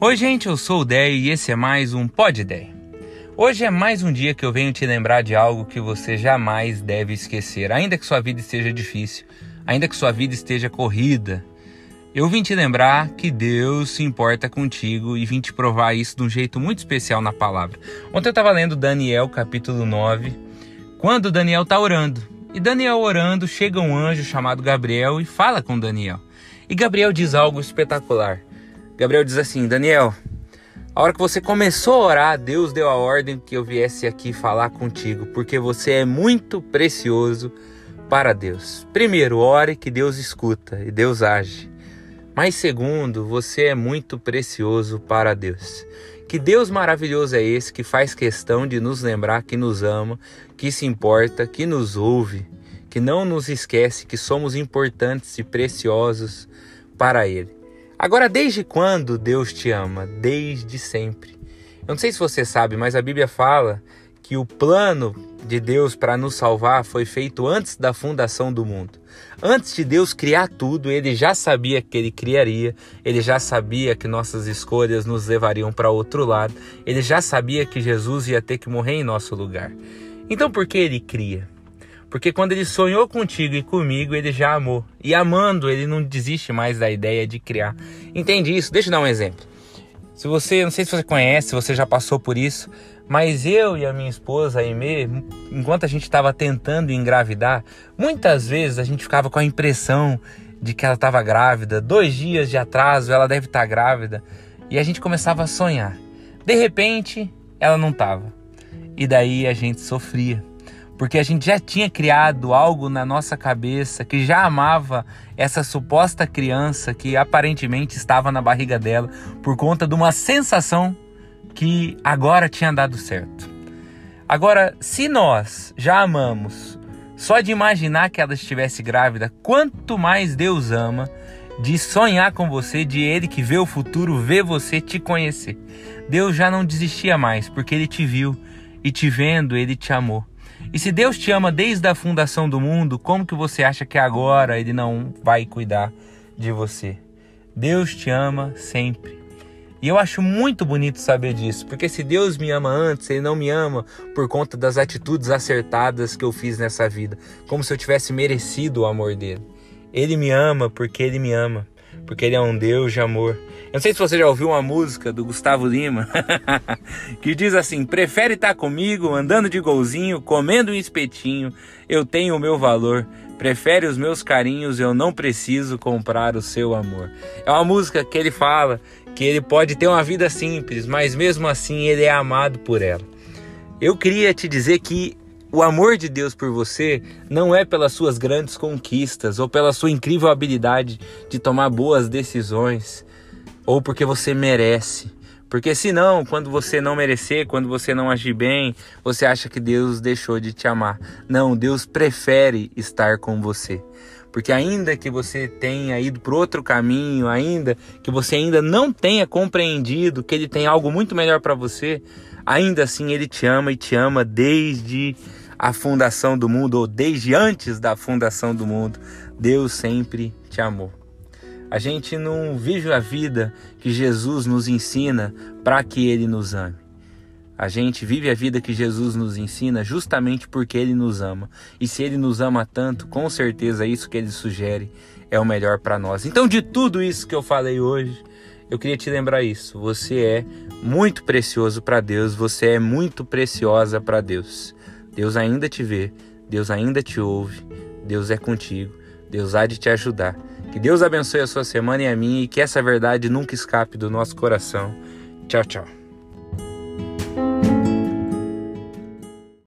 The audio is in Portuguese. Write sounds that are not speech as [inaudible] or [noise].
Oi, gente, eu sou o Déio e esse é mais um Pod Déio. Hoje é mais um dia que eu venho te lembrar de algo que você jamais deve esquecer, ainda que sua vida esteja difícil, ainda que sua vida esteja corrida. Eu vim te lembrar que Deus se importa contigo e vim te provar isso de um jeito muito especial na palavra. Ontem eu estava lendo Daniel capítulo 9, quando Daniel está orando. E Daniel orando, chega um anjo chamado Gabriel e fala com Daniel. E Gabriel diz algo espetacular. Gabriel diz assim: Daniel, a hora que você começou a orar, Deus deu a ordem que eu viesse aqui falar contigo, porque você é muito precioso para Deus. Primeiro, ore que Deus escuta e Deus age. Mas segundo, você é muito precioso para Deus. Que Deus maravilhoso é esse que faz questão de nos lembrar que nos ama, que se importa, que nos ouve, que não nos esquece que somos importantes e preciosos para Ele. Agora, desde quando Deus te ama? Desde sempre. Eu não sei se você sabe, mas a Bíblia fala que o plano de Deus para nos salvar foi feito antes da fundação do mundo. Antes de Deus criar tudo, ele já sabia que ele criaria, ele já sabia que nossas escolhas nos levariam para outro lado, ele já sabia que Jesus ia ter que morrer em nosso lugar. Então, por que ele cria? Porque quando ele sonhou contigo e comigo, ele já amou. E amando, ele não desiste mais da ideia de criar. Entende isso? Deixa eu dar um exemplo. Se você, não sei se você conhece, você já passou por isso, mas eu e a minha esposa, a Aimee, enquanto a gente estava tentando engravidar, muitas vezes a gente ficava com a impressão de que ela estava grávida. Dois dias de atraso, ela deve estar tá grávida. E a gente começava a sonhar. De repente, ela não estava. E daí a gente sofria porque a gente já tinha criado algo na nossa cabeça que já amava essa suposta criança que aparentemente estava na barriga dela por conta de uma sensação que agora tinha dado certo. Agora, se nós já amamos só de imaginar que ela estivesse grávida, quanto mais Deus ama de sonhar com você, de Ele que vê o futuro, ver você te conhecer. Deus já não desistia mais, porque Ele te viu e te vendo, Ele te amou. E se Deus te ama desde a fundação do mundo, como que você acha que agora ele não vai cuidar de você? Deus te ama sempre. E eu acho muito bonito saber disso, porque se Deus me ama antes, Ele não me ama por conta das atitudes acertadas que eu fiz nessa vida, como se eu tivesse merecido o amor dele. Ele me ama porque Ele me ama, porque Ele é um Deus de amor. Eu não sei se você já ouviu uma música do Gustavo Lima [laughs] que diz assim: prefere estar tá comigo andando de golzinho, comendo um espetinho, eu tenho o meu valor. Prefere os meus carinhos, eu não preciso comprar o seu amor. É uma música que ele fala que ele pode ter uma vida simples, mas mesmo assim ele é amado por ela. Eu queria te dizer que o amor de Deus por você não é pelas suas grandes conquistas ou pela sua incrível habilidade de tomar boas decisões ou porque você merece. Porque senão, quando você não merecer, quando você não agir bem, você acha que Deus deixou de te amar. Não, Deus prefere estar com você. Porque ainda que você tenha ido para outro caminho, ainda que você ainda não tenha compreendido que ele tem algo muito melhor para você, ainda assim ele te ama e te ama desde a fundação do mundo ou desde antes da fundação do mundo. Deus sempre te amou. A gente não vive a vida que Jesus nos ensina para que ele nos ame. A gente vive a vida que Jesus nos ensina justamente porque ele nos ama. E se ele nos ama tanto, com certeza isso que ele sugere é o melhor para nós. Então, de tudo isso que eu falei hoje, eu queria te lembrar isso. Você é muito precioso para Deus, você é muito preciosa para Deus. Deus ainda te vê, Deus ainda te ouve, Deus é contigo, Deus há de te ajudar. Que Deus abençoe a sua semana e a minha e que essa verdade nunca escape do nosso coração. Tchau, tchau.